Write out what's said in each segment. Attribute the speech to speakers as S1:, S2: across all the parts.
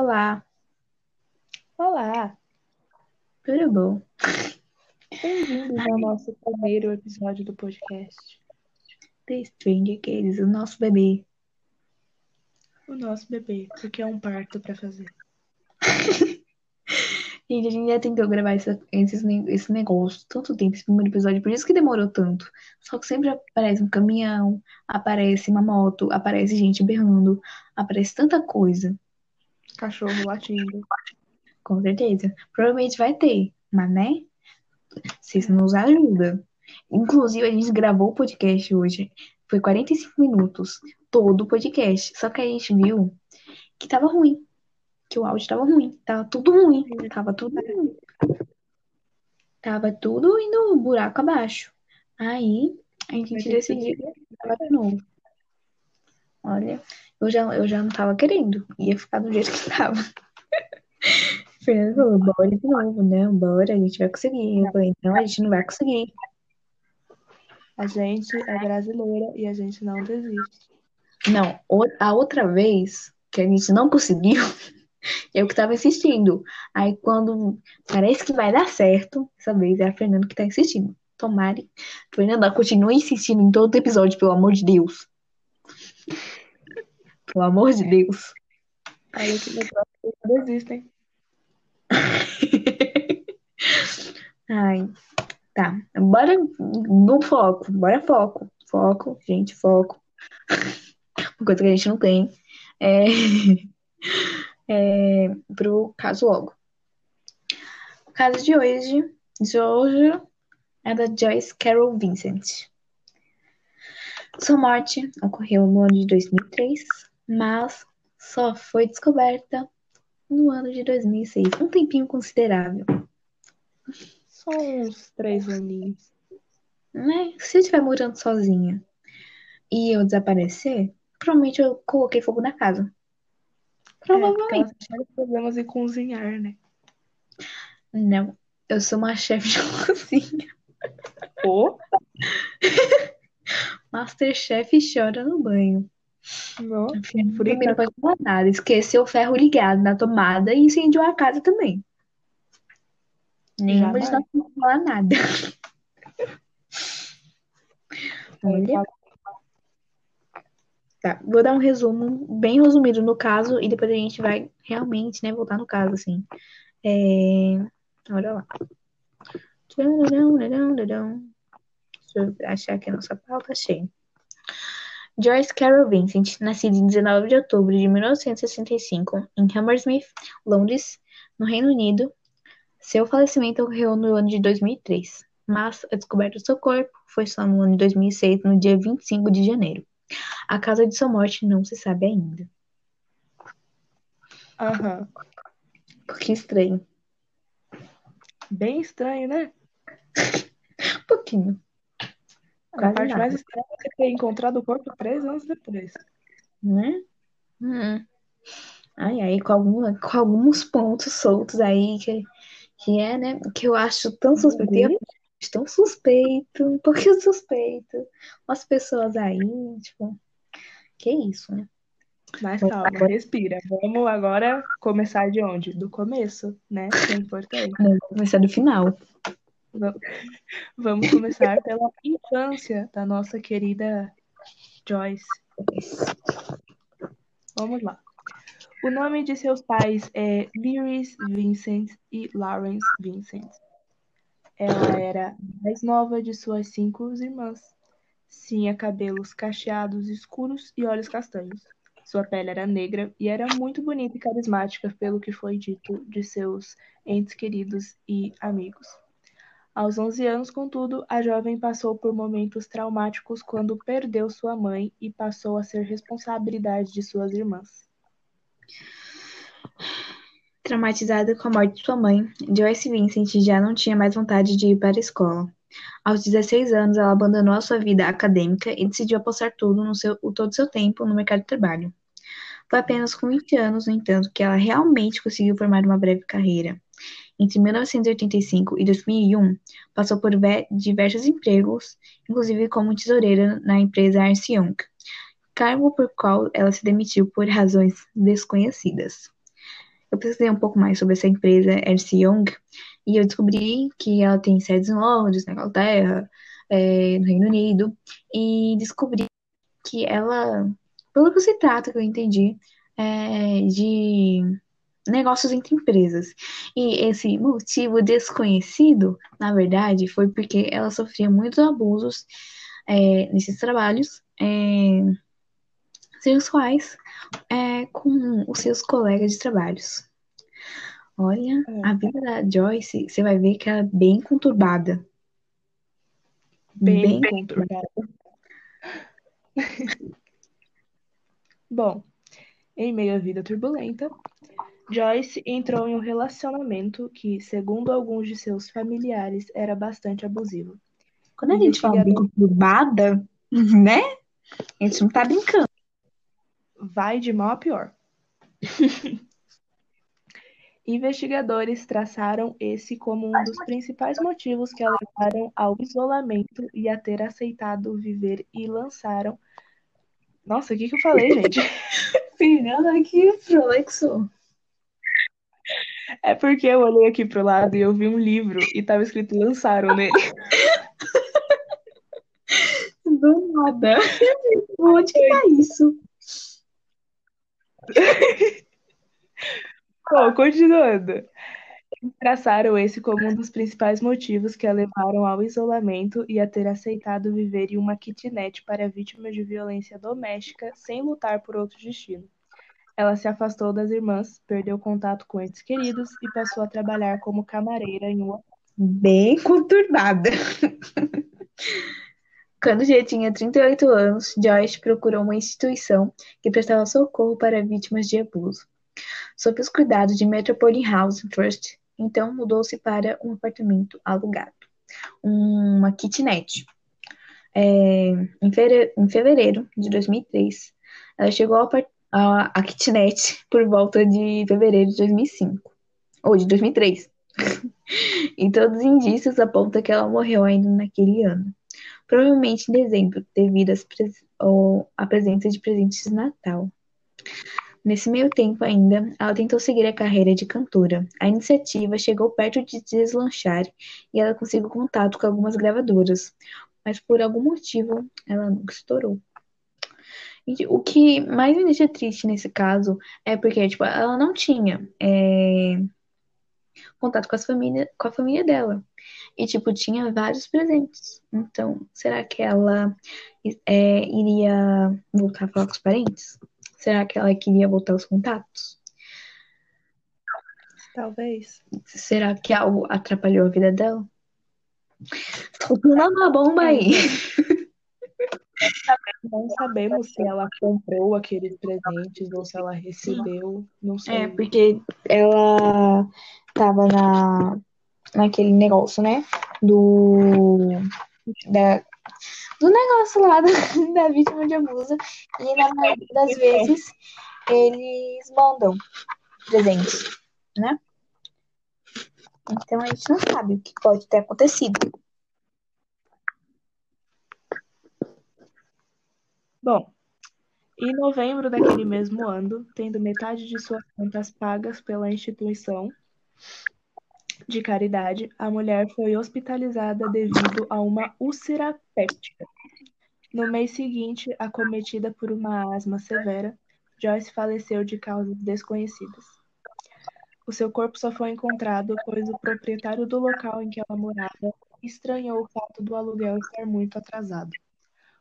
S1: Olá,
S2: Olá,
S1: tudo bom?
S2: bem-vindos ao nosso primeiro episódio do podcast.
S1: The Stranger Kids, o nosso bebê.
S2: O nosso bebê, porque é um parto pra fazer.
S1: Gente, a gente já tentou gravar esse, esse, esse negócio tanto tempo, esse primeiro episódio, por isso que demorou tanto. Só que sempre aparece um caminhão, aparece uma moto, aparece gente berrando, aparece tanta coisa.
S2: Cachorro latindo.
S1: Com certeza. Provavelmente vai ter, mas né? Vocês nos ajudam. Inclusive, a gente gravou o podcast hoje. Foi 45 minutos. Todo o podcast. Só que a gente viu que tava ruim. Que o áudio tava ruim. Tava tudo ruim. Tava tudo ruim. Tava tudo indo buraco abaixo. Aí, a gente decidiu gravar de novo. Olha, eu já, eu já não tava querendo. Ia ficar do jeito que tava. Fernando falou, bora de novo, né? Bora, a gente vai conseguir. Eu falei, não, a gente não vai conseguir.
S2: A gente é brasileira e a gente não desiste.
S1: Não, a outra vez que a gente não conseguiu, eu que tava insistindo. Aí quando parece que vai dar certo, dessa vez é a Fernanda que tá insistindo. Tomare. Fernanda, continue insistindo em todo episódio, pelo amor de Deus. Pelo amor de Deus.
S2: Aí que vocês não desistem.
S1: Ai, tá. Bora no foco. Bora foco. Foco, gente, foco. Uma coisa que a gente não tem. É, é pro caso logo. O caso de hoje, de hoje é da Joyce Carol Vincent. Sua morte ocorreu no ano de 2003, mas só foi descoberta no ano de 2006. Um tempinho considerável.
S2: Só uns três aninhos.
S1: né? Se eu estiver morando sozinha e eu desaparecer, provavelmente eu coloquei fogo na casa.
S2: É, ela
S1: Provavelmente.
S2: só tinha problemas em cozinhar, né?
S1: Não, eu sou uma chefe de cozinha.
S2: Ô,
S1: Masterchef chora no banho.
S2: não.
S1: Não pode falar nada. Esqueceu o ferro ligado na tomada e incendiou a casa também. Nenhuma de nós não falar nada. Olha, tá. Vou dar um resumo bem resumido no caso e depois a gente vai realmente, né, voltar no caso, assim. É... Olha lá. Deixa eu achar aqui a nossa pauta, achei. Joyce Carol Vincent, nascida em 19 de outubro de 1965 em Hammersmith, Londres, no Reino Unido. Seu falecimento ocorreu no ano de 2003, mas a descoberta do seu corpo foi só no ano de 2006, no dia 25 de janeiro. A causa de sua morte não se sabe ainda.
S2: Aham.
S1: Que estranho.
S2: Bem estranho, né?
S1: Um pouquinho.
S2: A parte
S1: nada.
S2: mais estranha é você ter encontrado o corpo três anos depois.
S1: né? Hum. Ai, aí, com, alguma, com alguns pontos soltos aí que, que é, né? Que eu acho tão suspeito. Eu acho tão suspeito, um pouquinho suspeito. Umas pessoas aí, tipo, que isso, né?
S2: Mas
S1: Vamos
S2: calma, respira. Vamos agora começar de onde? Do começo, né? Que é importante.
S1: Vou começar do final.
S2: Va- Vamos começar pela infância da nossa querida Joyce. Vamos lá. O nome de seus pais é Lyris Vincent e Lawrence Vincent. Ela era a mais nova de suas cinco irmãs. Tinha cabelos cacheados escuros e olhos castanhos. Sua pele era negra e era muito bonita e carismática, pelo que foi dito de seus entes queridos e amigos. Aos 11 anos, contudo, a jovem passou por momentos traumáticos quando perdeu sua mãe e passou a ser responsabilidade de suas irmãs.
S1: Traumatizada com a morte de sua mãe, Joyce Vincent já não tinha mais vontade de ir para a escola. Aos 16 anos, ela abandonou a sua vida acadêmica e decidiu apostar tudo no seu, todo o seu tempo no mercado de trabalho. Foi apenas com 20 anos, no entanto, que ela realmente conseguiu formar uma breve carreira. Entre 1985 e 2001, passou por ve- diversos empregos, inclusive como tesoureira na empresa Ernst Young, cargo por qual ela se demitiu por razões desconhecidas. eu pesquisei um pouco mais sobre essa empresa, Ernst Young, e eu descobri que ela tem sedes em Londres, na Inglaterra, é, no Reino Unido, e descobri que ela, pelo que se trata, que eu entendi, é de negócios entre empresas. E esse motivo desconhecido, na verdade, foi porque ela sofria muitos abusos é, nesses trabalhos, é, seus quais é, com os seus colegas de trabalhos. Olha,
S2: É.
S1: a vida da Joyce, você vai ver que ela é bem conturbada.
S2: Bem
S1: Bem
S2: conturbado. Bom, em meio à vida turbulenta, Joyce entrou em um relacionamento que, segundo alguns de seus familiares, era bastante abusivo.
S1: Quando a gente fala conturbada, né? A gente não tá brincando.
S2: Vai de mal a pior. Investigadores traçaram esse como um dos principais motivos que a levaram ao isolamento e a ter aceitado viver e lançaram. Nossa, o que que eu falei, gente?
S1: Fernanda aqui, prolexo.
S2: É porque eu olhei aqui pro lado e eu vi um livro e tava escrito lançaram nele.
S1: Do nada. Onde que tá isso?
S2: Bom, continuando. Eles traçaram esse como um dos principais motivos que a levaram ao isolamento e a ter aceitado viver em uma kitnet para vítimas de violência doméstica sem lutar por outro destino. Ela se afastou das irmãs, perdeu contato com entes queridos e passou a trabalhar como camareira em um hotel.
S1: Bem conturbada. Quando já tinha 38 anos, Joyce procurou uma instituição que prestava socorro para vítimas de abuso. Sob os cuidados de Metropolitan Housing Trust, então mudou-se para um apartamento alugado, uma kitnet. É, em, fevereiro de 2003, ela chegou ao a, a kitnet por volta de fevereiro de 2005, ou de 2003. E todos os indícios apontam que ela morreu ainda naquele ano. Provavelmente em dezembro, devido pres- à presença de presentes de Natal. Nesse meio tempo ainda, ela tentou seguir a carreira de cantora. A iniciativa chegou perto de deslanchar e ela conseguiu contato com algumas gravadoras, mas por algum motivo ela nunca estourou. E o que mais me deixa triste nesse caso é porque tipo, ela não tinha é, contato com, as família, com a família dela. E, tipo, tinha vários presentes. Então, será que ela é, iria voltar a falar com os parentes? Será que ela queria voltar aos contatos?
S2: Talvez.
S1: Será que algo atrapalhou a vida dela? Tô pulando uma bomba aí.
S2: Não sabemos se ela comprou aqueles presentes ou se ela recebeu. Não sei.
S1: É, porque ela tava na, naquele negócio, né? Do. Da, do negócio lá da, da vítima de abuso. E na maioria das vezes eles mandam presentes, né? Então a gente não sabe o que pode ter acontecido.
S2: Bom, em novembro daquele mesmo ano, tendo metade de suas contas pagas pela instituição de caridade, a mulher foi hospitalizada devido a uma úlcera péptica. No mês seguinte, acometida por uma asma severa, Joyce faleceu de causas desconhecidas. O seu corpo só foi encontrado pois o proprietário do local em que ela morava estranhou o fato do aluguel estar muito atrasado.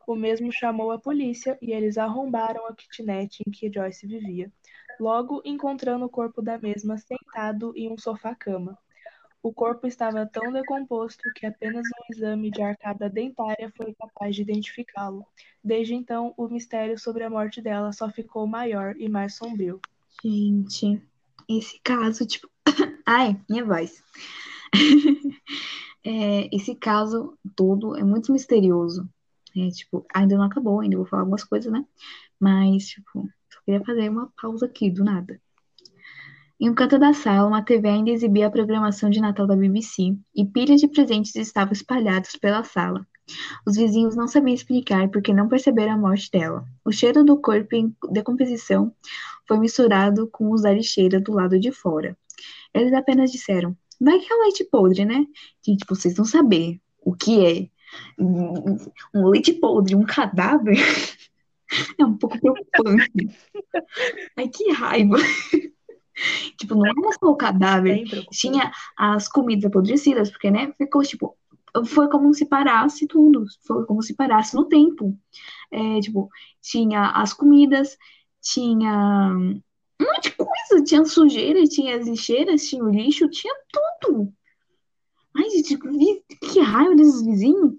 S2: O mesmo chamou a polícia e eles arrombaram a kitnet em que Joyce vivia, logo encontrando o corpo da mesma sentado em um sofá-cama. O corpo estava tão decomposto que apenas um exame de arcada dentária foi capaz de identificá-lo. Desde então, o mistério sobre a morte dela só ficou maior e mais sombrio.
S1: Gente, esse caso, tipo. Ai, minha voz. É, esse caso todo é muito misterioso. É, tipo, ainda não acabou, ainda vou falar algumas coisas, né? Mas, tipo, só queria fazer uma pausa aqui, do nada. Em um canto da sala, uma TV ainda exibia a programação de Natal da BBC e pilhas de presentes estavam espalhados pela sala. Os vizinhos não sabiam explicar porque não perceberam a morte dela. O cheiro do corpo em decomposição foi misturado com os da lixeira do lado de fora. Eles apenas disseram: Vai que é leite podre, né? Gente, vocês não saber o que é um leite podre, um cadáver. É um pouco preocupante. Ai, que raiva. Tipo, não era só o cadáver, tinha as comidas apodrecidas, porque, né, ficou, tipo, foi como se parasse tudo, foi como se parasse no tempo. É, tipo, tinha as comidas, tinha um monte de coisa, tinha sujeira, tinha as lixeiras, tinha o lixo, tinha tudo. Ai, gente, que raiva desses vizinhos.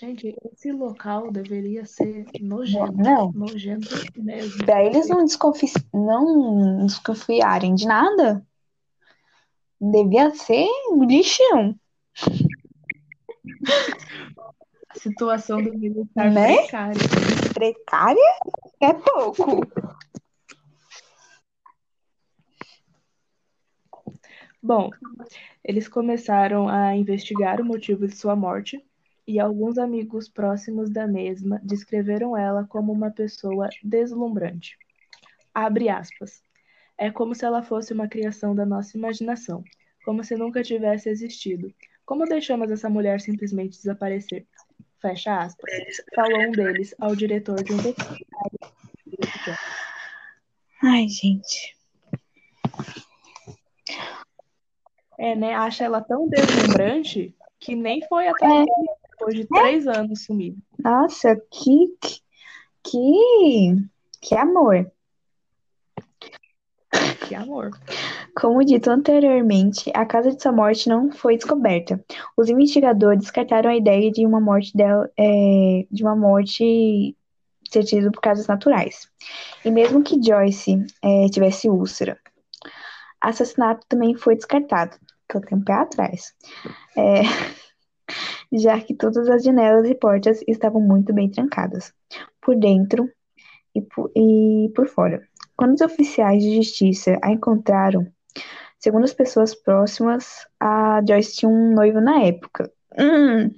S2: Gente, esse local deveria ser nojento.
S1: Não.
S2: Nojento mesmo.
S1: Daí eles não, desconfi... não desconfiarem de nada. Devia ser lixão.
S2: A situação do militar
S1: Né?
S2: precária.
S1: Precária é pouco.
S2: Bom, eles começaram a investigar o motivo de sua morte e alguns amigos próximos da mesma descreveram ela como uma pessoa deslumbrante. Abre aspas. É como se ela fosse uma criação da nossa imaginação, como se nunca tivesse existido. Como deixamos essa mulher simplesmente desaparecer? Fecha aspas. Falou um deles ao diretor de um documentário.
S1: Ai, gente.
S2: É, né? Acha ela tão deslumbrante que nem foi atrás
S1: É.
S2: depois de três anos sumida.
S1: Nossa, que, que, que amor.
S2: Que amor.
S1: Como dito anteriormente, a causa de sua morte não foi descoberta. Os investigadores descartaram a ideia de uma morte dela, é, de uma morte ter tido por causas naturais. E mesmo que Joyce é, tivesse úlcera, assassinato também foi descartado, que eu tenho um pé atrás. É, já que todas as janelas e portas estavam muito bem trancadas, por dentro e por, e por fora. Quando os oficiais de justiça a encontraram, segundo as pessoas próximas, a Joyce tinha um noivo na época. Hum,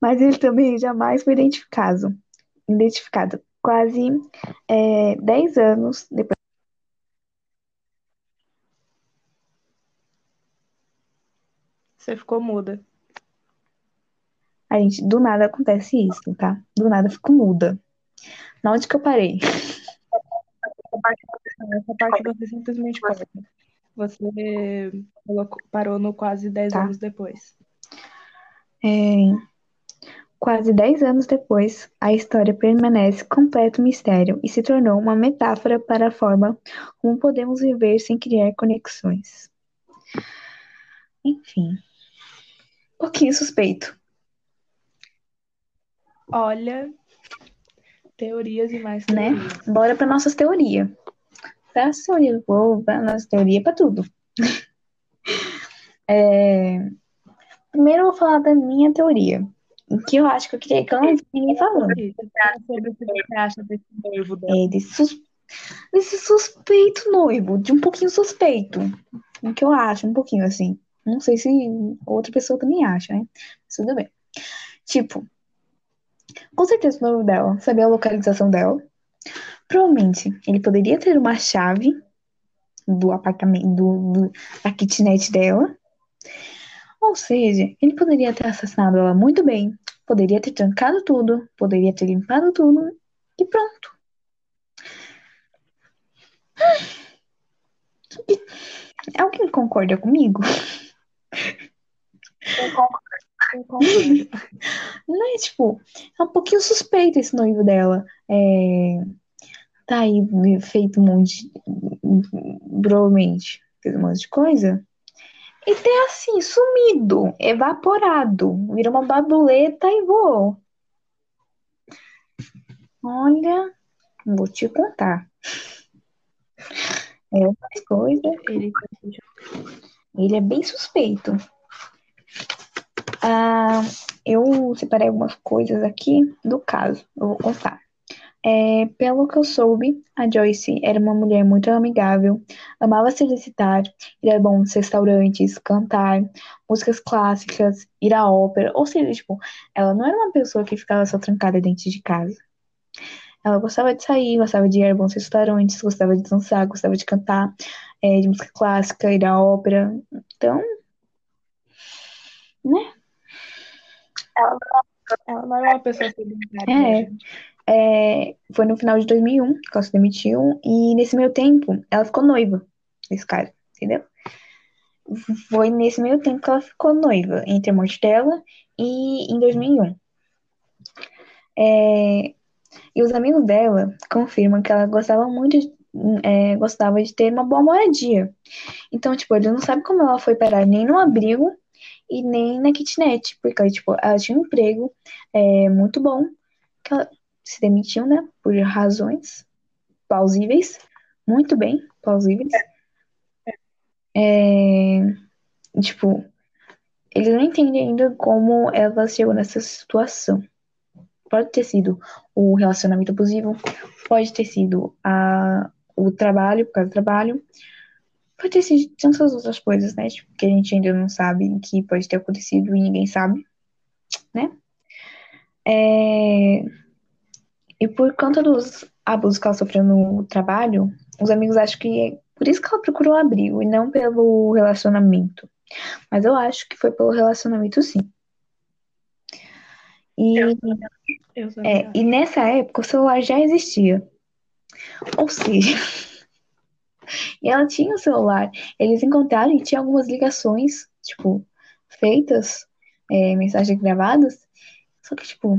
S1: mas ele também jamais foi identificado. Identificado quase é, 10 anos depois.
S2: Você ficou muda.
S1: A gente, do nada acontece isso, tá? Do nada eu fico muda. Na onde que eu parei?
S2: Essa parte você simplesmente corta. Você parou no quase 10
S1: Tá.
S2: anos depois.
S1: É, quase 10 anos depois, a história permanece completo mistério e se tornou uma metáfora para a forma como podemos viver sem criar conexões. Enfim, pouquinho suspeito,
S2: Olha, teorias e mais
S1: né?
S2: teorias.
S1: Bora para nossas teorias. Para as teorias, vou para nossa teoria para tudo. É, Primeiro eu vou falar da minha teoria, o que eu acho que eu queria que eu não vi ninguém falando.
S2: Sobre o que você acha desse noivo dela.
S1: É, desse, sus- desse suspeito noivo, de um pouquinho suspeito. O que eu acho, um pouquinho assim. Não sei se outra pessoa também acha, né? Mas tudo bem. Tipo, com certeza o noivo dela sabia a localização dela. Provavelmente ele poderia ter uma chave do apartamento, do, do- da kitnet dela. Ou seja, ele poderia ter assassinado ela muito bem, poderia ter trancado tudo, poderia ter limpado tudo e pronto. Alguém concorda comigo?
S2: Eu concordo.
S1: Não é tipo, é um pouquinho suspeito esse noivo dela. É, tá aí feito um monte, de- provavelmente, fez um monte de coisa. E ter assim, sumido, evaporado, vira uma babuleta e voou. Olha, vou te contar. É outras coisas.
S2: Ele
S1: Ele é bem suspeito. Ah, eu separei algumas coisas aqui do caso. Eu vou contar. É, pelo que eu soube, a Joyce era uma mulher muito amigável, amava se exercitar, ir a bons restaurantes, cantar, músicas clássicas, ir à ópera, ou seja, tipo, ela não era uma pessoa que ficava só trancada dentro de casa. Ela gostava de sair, gostava de ir a bons restaurantes, gostava de dançar, gostava de cantar, é, de música clássica, ir à ópera. Então, né?
S2: Ela, ela não era uma pessoa sedentária.
S1: É, é, foi no final de 2001 que ela se demitiu, e nesse meio tempo ela ficou noiva desse cara, entendeu? Foi nesse meio tempo que ela ficou noiva, entre a morte dela e em 2001. É, e os amigos dela confirmam que ela gostava muito de, é, gostava de ter uma boa moradia. Então, tipo, ele não sabe como ela foi parar nem no abrigo e nem na kitnet, porque, tipo, ela tinha um emprego é, muito bom, que ela se demitiu, né, por razões plausíveis, muito bem plausíveis. É, tipo, eles não entendem ainda como ela chegou nessa situação. Pode ter sido o relacionamento abusivo, pode ter sido a, o trabalho, por causa do trabalho, pode ter sido tantas outras coisas, né? Tipo, que a gente ainda não sabe que pode ter acontecido e ninguém sabe, né? É... E por conta dos abusos que ela sofreu no trabalho, os amigos acham que é por isso que ela procurou abrigo e não pelo relacionamento. Mas eu acho que foi pelo relacionamento, sim. E, é, e nessa época o celular já existia. Ou seja, ela tinha o celular. Eles encontraram e tinha algumas ligações, tipo, feitas, é, mensagens gravadas. Só que, tipo,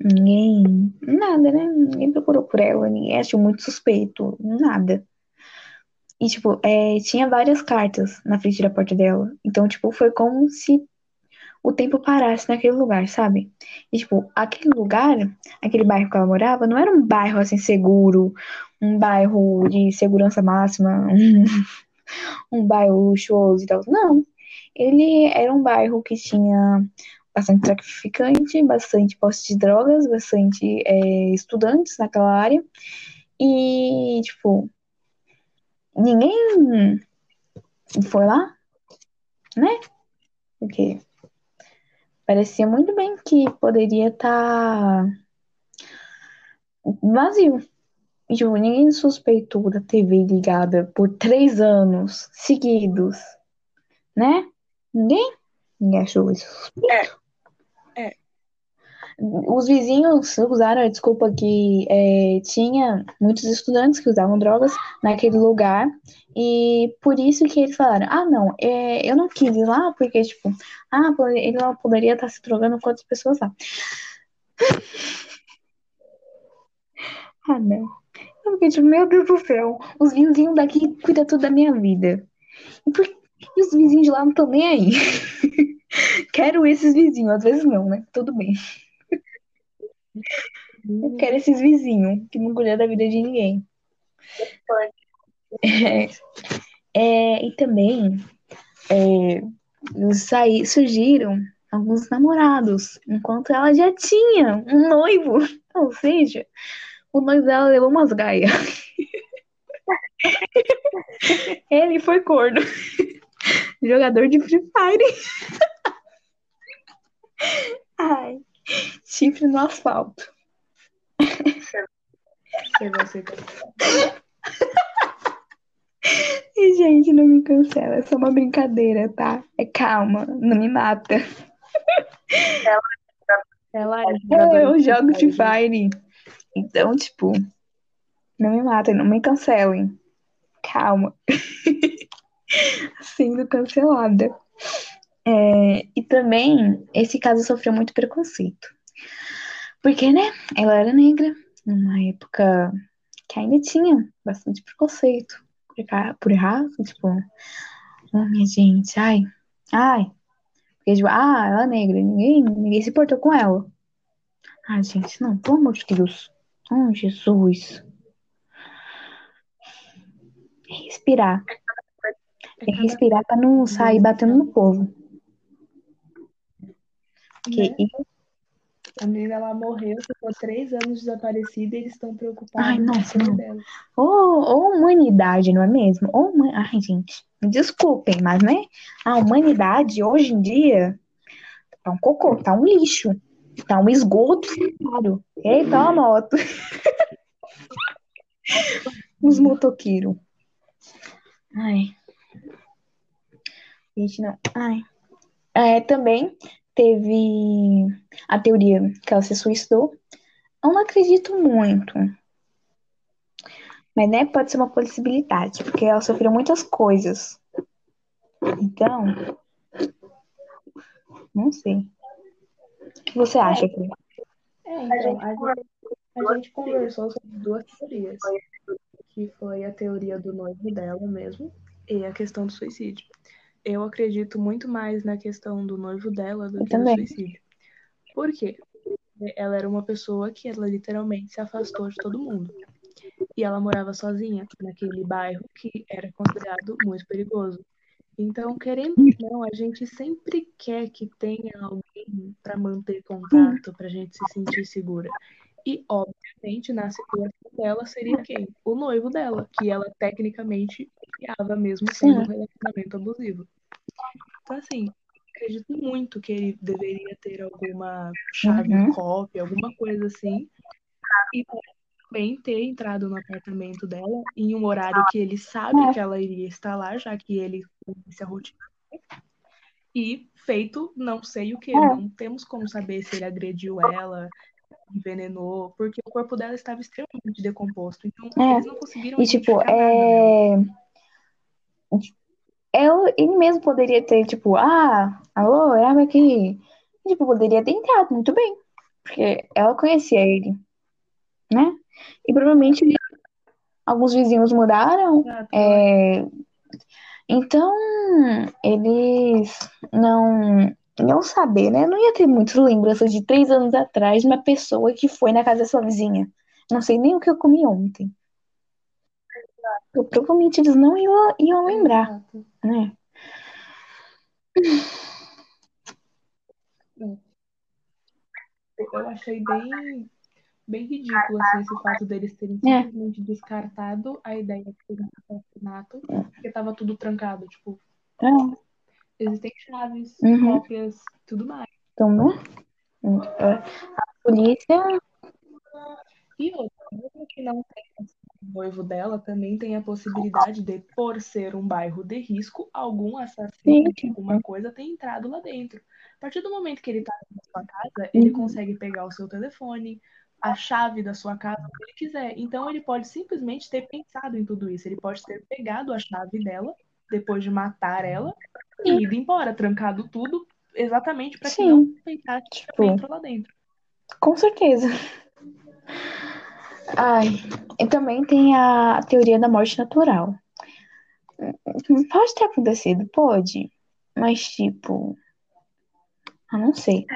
S1: ninguém. Nada, né? Ninguém procurou por ela, ninguém achou muito suspeito, nada. E, tipo, é, tinha várias cartas na frente da porta dela. Então, tipo, foi como se o tempo parasse naquele lugar, sabe? E, tipo, aquele lugar, aquele bairro que ela morava, não era um bairro, assim, seguro, um bairro de segurança máxima, um, um bairro luxuoso e tal. Não. Ele era um bairro que tinha bastante traficante, bastante posse de drogas, bastante é, estudantes naquela área. E, tipo, ninguém foi lá, né? Porque parecia muito bem que poderia estar vazio. E, tipo, ninguém suspeitou da TV ligada por três anos seguidos, né? Ninguém? Ninguém achou isso suspeito. Os vizinhos usaram a desculpa que é, tinha muitos estudantes que usavam drogas naquele lugar e por isso que eles falaram, ah, não, é, eu não quis ir lá porque, tipo, ah, ele não poderia estar se drogando com outras pessoas lá. ah, não. Eu fiquei tipo, meu Deus do céu, os vizinhos daqui cuidam tudo da minha vida. E, por... e os vizinhos de lá não estão nem aí. Quero esses vizinhos, às vezes não, né? Tudo bem. Eu quero esses vizinhos que não cuidam da vida de ninguém. É, é, e também é, saí, surgiram alguns namorados, enquanto ela já tinha um noivo. Ou seja, o noivo dela levou umas gaias. Ele foi corno. Jogador de Free Fire. Ai, chifre no asfalto.
S2: Ser
S1: E, gente, não me cancela. É só uma brincadeira, tá? É calma, não me mata.
S2: Ela é
S1: É, eu jogo Free Fire. Então, tipo, não me matem, não me cancelem. Calma. Sendo cancelada. É, e também, esse caso sofreu muito preconceito. Porque, né, ela era negra, numa época que ainda tinha bastante preconceito por, por raça, tipo, oh, minha gente, ai, ai. Porque, tipo, ah, ela é negra, ninguém, ninguém se importou com ela. Ai, gente, não, pelo amor de Deus. Oh, Jesus. Respirar. Respirar pra não sair batendo no povo. Porque
S2: né? A menina ela morreu, ficou três anos desaparecida e eles estão preocupados
S1: Ai,
S2: com
S1: nossa, não.
S2: dela.
S1: Ô, ô humanidade, não é mesmo? Ô, huma- Ai, gente, me desculpem, mas, né? A humanidade, hoje em dia, tá um cocô, tá um lixo. Tá um esgoto sanitário. Eita, uma moto. Os motoqueiros. Ai. Gente, não. Ai. É, também teve a teoria que ela se suicidou. Eu não acredito muito. Mas, né, pode ser uma possibilidade, porque ela sofreu muitas coisas. Então, não sei. O que você acha, Fê?
S2: É, então, a gente, a gente conversou sobre duas teorias, que foi a teoria do noivo dela mesmo e a questão do suicídio. Eu acredito muito mais na questão do noivo dela do
S1: Eu
S2: que
S1: também.
S2: do suicídio. Por quê? Porque Ela era uma pessoa que ela literalmente se afastou de todo mundo. E ela morava sozinha naquele bairro que era considerado muito perigoso. Então, querendo ou não, a gente sempre quer que tenha alguém para manter contato, para a gente se sentir segura. E, obviamente, na situação dela seria quem? O noivo dela, que ela tecnicamente criava mesmo sendo um relacionamento abusivo. Então, assim, acredito muito que ele deveria ter alguma chave
S1: Uhum.
S2: cópia, alguma coisa assim. E também ter entrado no apartamento dela em um horário que ele sabe que ela iria estar lá, já que ele conhece a rotina. E feito não sei o que.
S1: É.
S2: Não temos como saber se ele agrediu ela, envenenou, porque o corpo dela estava extremamente decomposto. Então,
S1: É.
S2: eles não conseguiram
S1: E, tipo,
S2: nada
S1: é. Eu, ele mesmo poderia ter, tipo, ah, alô, é aqui. E, tipo, poderia ter entrado muito bem. Porque ela conhecia ele, né? E provavelmente alguns vizinhos mudaram. É, então, eles não não saber, né? Não ia ter muitas lembranças de três anos atrás de uma pessoa que foi na casa da sua vizinha. Não sei nem o que eu comi ontem. Eu, provavelmente eles não iam, iam lembrar, né?
S2: Eu achei bem, bem ridículo assim, esse fato deles terem
S1: É.
S2: simplesmente descartado a ideia de ter um assassinato, porque tava tudo trancado. Tipo,
S1: É,
S2: existem chaves,
S1: Uhum.
S2: cópias, tudo mais.
S1: então, né? A polícia.
S2: E outra, mesmo que não tenha o noivo dela, também tem a possibilidade de, por ser um bairro de risco, algum assassino
S1: Sim.
S2: alguma coisa ter entrado lá dentro. A partir do momento que ele tá na sua casa, ele
S1: Uhum.
S2: consegue pegar o seu telefone, a chave da sua casa, o que ele quiser. Então ele pode simplesmente ter pensado em tudo isso. Ele pode ter pegado a chave dela, depois de matar ela, ido embora, trancado tudo, exatamente para que não que
S1: Tipo,
S2: entrou lá dentro.
S1: Com certeza. Ai, e também tem a teoria da morte natural. Pode ter acontecido, pode. Mas, tipo. Eu não sei.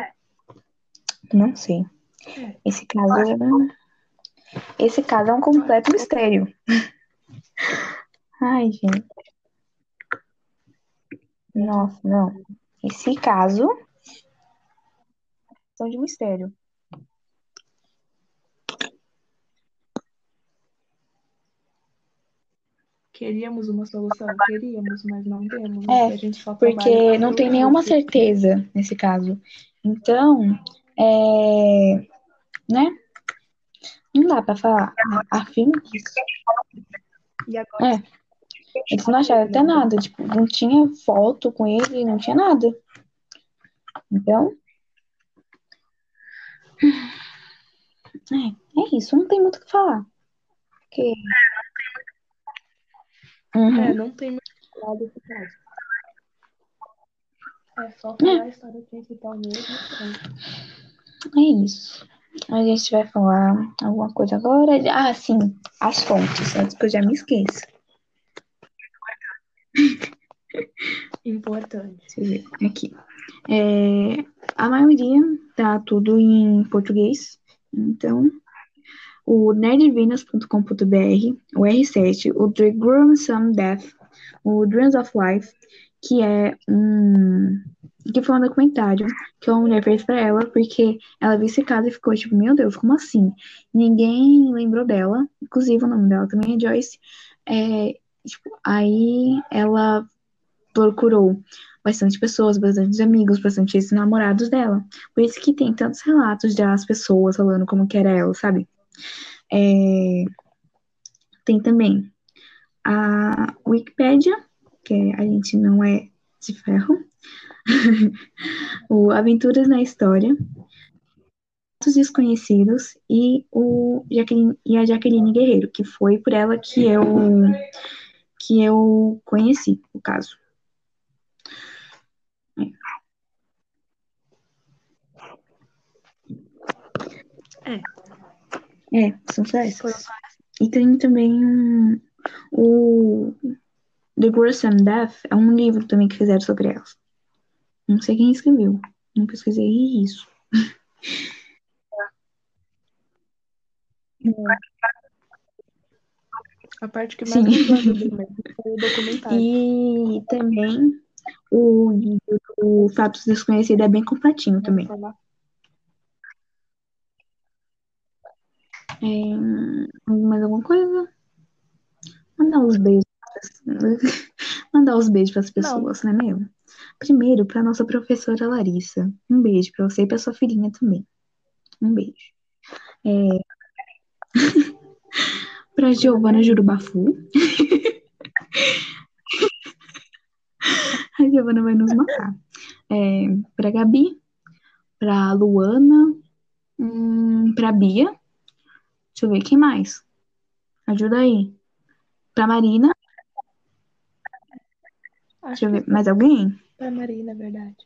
S1: Não sei.
S2: É.
S1: Esse caso. Esse caso é um completo mistério. Ai, gente. Nossa, não. Esse caso. São de mistério.
S2: Queríamos uma solução? Queríamos, mas não temos.
S1: É,
S2: A gente só trabalha
S1: Porque não tem nenhuma certeza nesse caso. Então, é. Né? Não dá pra falar. Afim.
S2: E agora?
S1: É. Eles não acharam até nada. Tipo, não tinha foto com ele, não tinha nada. Então. É, é isso. Não tem muito o que falar. Porque. Uhum.
S2: É, não tem muito o que falar desse caso. É só falar a história principal mesmo.
S1: É isso. A gente vai falar alguma coisa agora. Ah, sim, as fontes, antes que eu já me esqueça.
S2: Importante.
S1: Aqui. É, a maioria tá tudo em português. Então, o nerdvenus.com.br, o R7, o The Gruesome Death, o Dreams of Life, que é um que foi um documentário que uma mulher fez pra ela, porque ela viu esse caso e ficou tipo, meu Deus, como assim? Ninguém lembrou dela, inclusive o nome dela também é Joyce. É, tipo, aí ela procurou bastante pessoas, bastante amigos, bastante namorados dela. Por isso que tem tantos relatos das pessoas falando como que era ela, sabe? É, tem também a Wikipédia, que a gente não é de ferro. o Aventuras na História, Fatos Desconhecidos e, o Jaqueline, e a Jaqueline Guerreiro, que foi por ela que eu, que eu conheci o caso.
S2: É.
S1: É, são só essas. E tem também um, o The Gruesome Death, é um livro também que fizeram sobre elas. Não sei quem escreveu, não pesquisei isso.
S2: A parte que mais
S1: Sim.
S2: foi o documentário.
S1: E também o livro do Fatos Desconhecidos é bem completinho também. É, mais alguma coisa? Mandar os beijos. Mandar os beijos para as pessoas, não é mesmo? Primeiro, para nossa professora Larissa. Um beijo para você e para sua filhinha também. Um beijo. É... para Giovana Jurubafu. A Giovana vai nos matar. É... Para Gabi. Para Luana. Hum, para Bia. Deixa eu ver, quem mais? Ajuda aí. Pra Marina.
S2: Acho
S1: Deixa eu ver, mais alguém?
S2: pra Marina, na verdade.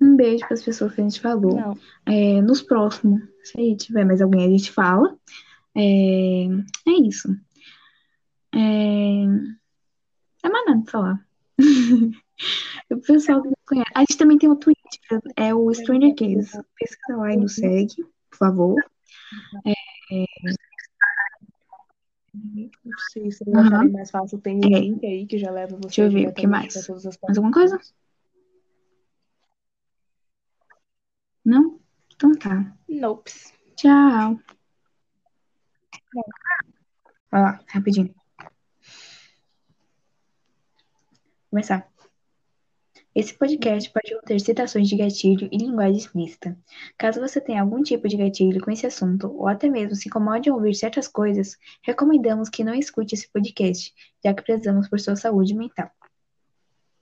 S1: Um beijo para as pessoas que a gente falou. É, nos próximos, se aí tiver mais alguém, a gente fala. É, é isso. É, é mais nada falar. o pessoal que não conhece. A gente também tem o Twitter, é o Stranger Case. Pesquisa lá e nos segue, por favor.
S2: Não sei se
S1: Aham.
S2: eu falei mais fácil. Tem um
S1: É.
S2: link aí que já leva você
S1: Deixa eu ver, o que mais? Mais alguma coisa? Não? Então tá.
S2: Nope.
S1: Tchau. Vai lá, rapidinho. Começar. Esse podcast pode conter citações de gatilho e linguagem explícita. Caso você tenha algum tipo de gatilho com esse assunto, ou até mesmo se incomode em ouvir certas coisas, recomendamos que não escute esse podcast, já que prezamos por sua saúde mental.